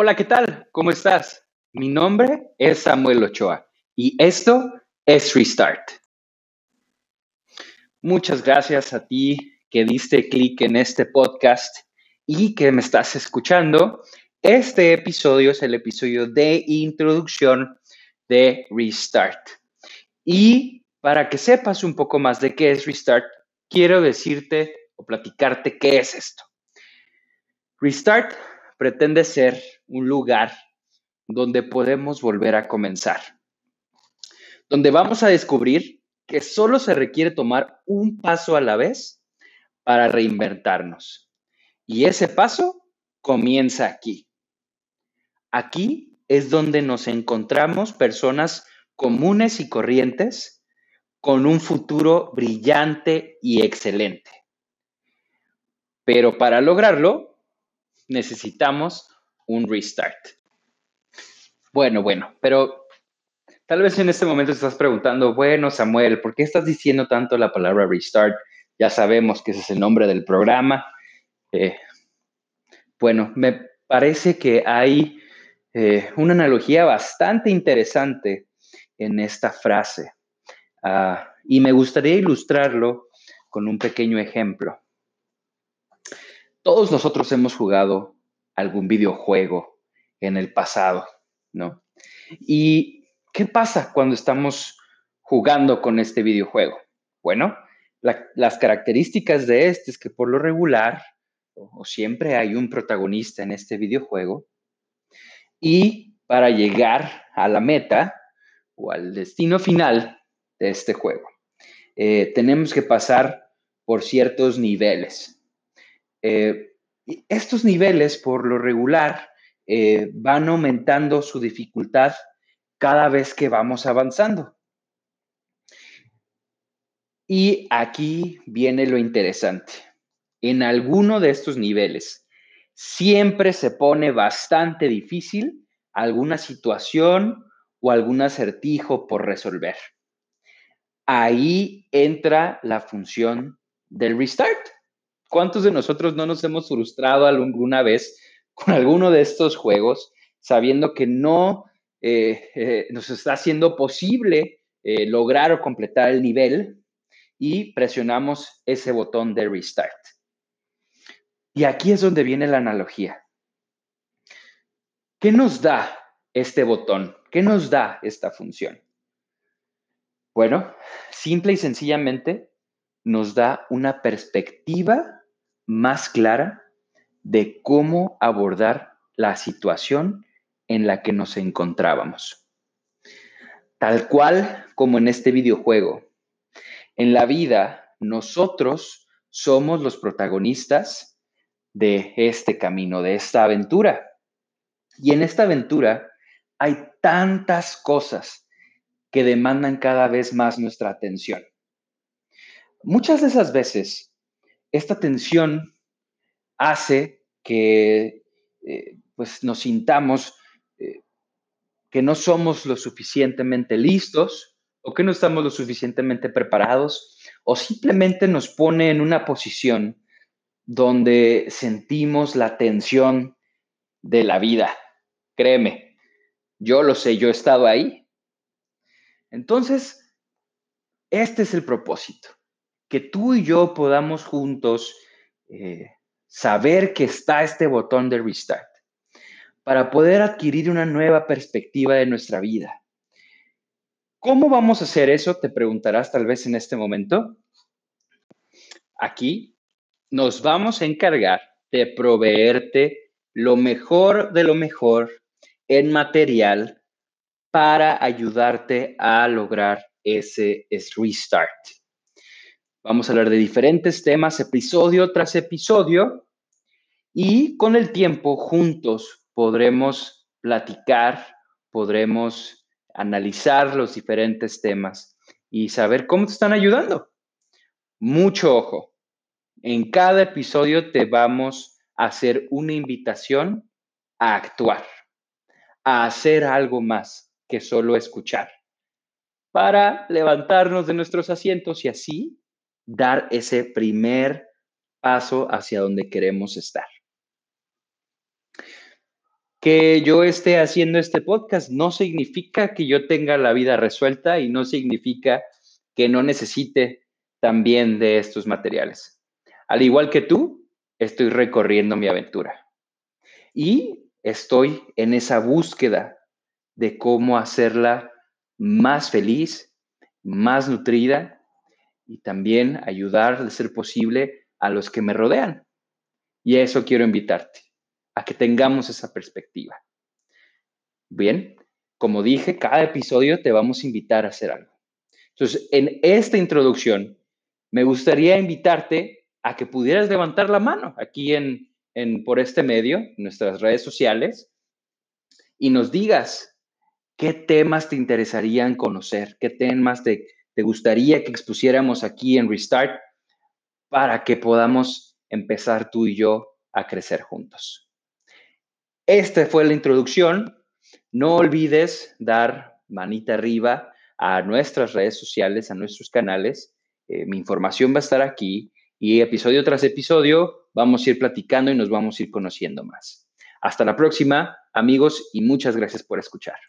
Hola, ¿qué tal? ¿Cómo estás? Mi nombre es Samuel Ochoa y esto es Restart. Muchas gracias a ti que diste clic en este podcast y que me estás escuchando. Este episodio es el episodio de introducción de Restart. Y para que sepas un poco más de qué es Restart, quiero decirte o platicarte qué es esto. Restart pretende ser un lugar donde podemos volver a comenzar, donde vamos a descubrir que solo se requiere tomar un paso a la vez para reinventarnos. Y ese paso comienza aquí. Aquí es donde nos encontramos personas comunes y corrientes con un futuro brillante y excelente. Pero para lograrlo, necesitamos un restart. Bueno, bueno, pero tal vez en este momento estás preguntando, bueno, Samuel, ¿por qué estás diciendo tanto la palabra restart? Ya sabemos que ese es el nombre del programa. Eh, bueno, me parece que hay eh, una analogía bastante interesante en esta frase ah, y me gustaría ilustrarlo con un pequeño ejemplo. Todos nosotros hemos jugado algún videojuego en el pasado, ¿no? ¿Y qué pasa cuando estamos jugando con este videojuego? Bueno, las características de este es que por lo regular, o, siempre hay un protagonista en este videojuego, y para llegar a la meta o al destino final de este juego, eh, tenemos que pasar por ciertos niveles. Eh, estos niveles, por lo regular, eh, van aumentando su dificultad cada vez que vamos avanzando. Y aquí viene lo interesante. En alguno de estos niveles siempre se pone bastante difícil alguna situación o algún acertijo por resolver. Ahí entra la función del restart. ¿Cuántos de nosotros no nos hemos frustrado alguna vez con alguno de estos juegos sabiendo que no eh, eh, nos está haciendo posible eh, lograr o completar el nivel y presionamos ese botón de restart? Y aquí es donde viene la analogía. ¿Qué nos da este botón? ¿Qué nos da esta función? Bueno, simple y sencillamente nos da una perspectiva más clara de cómo abordar la situación en la que nos encontrábamos. Tal cual como en este videojuego. En la vida, nosotros somos los protagonistas de este camino, de esta aventura. Y en esta aventura hay tantas cosas que demandan cada vez más nuestra atención. Muchas de esas veces esta tensión hace que eh, pues nos sintamos eh, que no somos lo suficientemente listos o que no estamos lo suficientemente preparados o simplemente nos pone en una posición donde sentimos la tensión de la vida. Créeme, yo lo sé, yo he estado ahí. Entonces, este es el propósito que tú y yo podamos juntos eh, saber que está este botón de restart para poder adquirir una nueva perspectiva de nuestra vida. ¿Cómo vamos a hacer eso? Te preguntarás tal vez en este momento. Aquí nos vamos a encargar de proveerte lo mejor de lo mejor en material para ayudarte a lograr ese restart. Vamos a hablar de diferentes temas, episodio tras episodio, y con el tiempo juntos podremos platicar, podremos analizar los diferentes temas y saber cómo te están ayudando. Mucho ojo. En cada episodio te vamos a hacer una invitación a actuar, a hacer algo más que solo escuchar, para levantarnos de nuestros asientos y así dar ese primer paso hacia donde queremos estar. Que yo esté haciendo este podcast no significa que yo tenga la vida resuelta y no significa que no necesite también de estos materiales. Al igual que tú, estoy recorriendo mi aventura y estoy en esa búsqueda de cómo hacerla más feliz, más nutrida y también ayudar, de ser posible, a los que me rodean. Y a eso quiero invitarte, a que tengamos esa perspectiva. Bien, como dije, cada episodio te vamos a invitar a hacer algo. Entonces, en esta introducción, me gustaría invitarte a que pudieras levantar la mano aquí en, en por este medio, nuestras redes sociales, y nos digas qué temas te interesarían conocer, qué temas te, te gustaría que expusiéramos aquí en Restart para que podamos empezar tú y yo a crecer juntos. Esta fue la introducción. No olvides dar manita arriba a nuestras redes sociales, a nuestros canales. Eh, mi información va a estar aquí y episodio tras episodio vamos a ir platicando y nos vamos a ir conociendo más. Hasta la próxima, amigos, y muchas gracias por escuchar.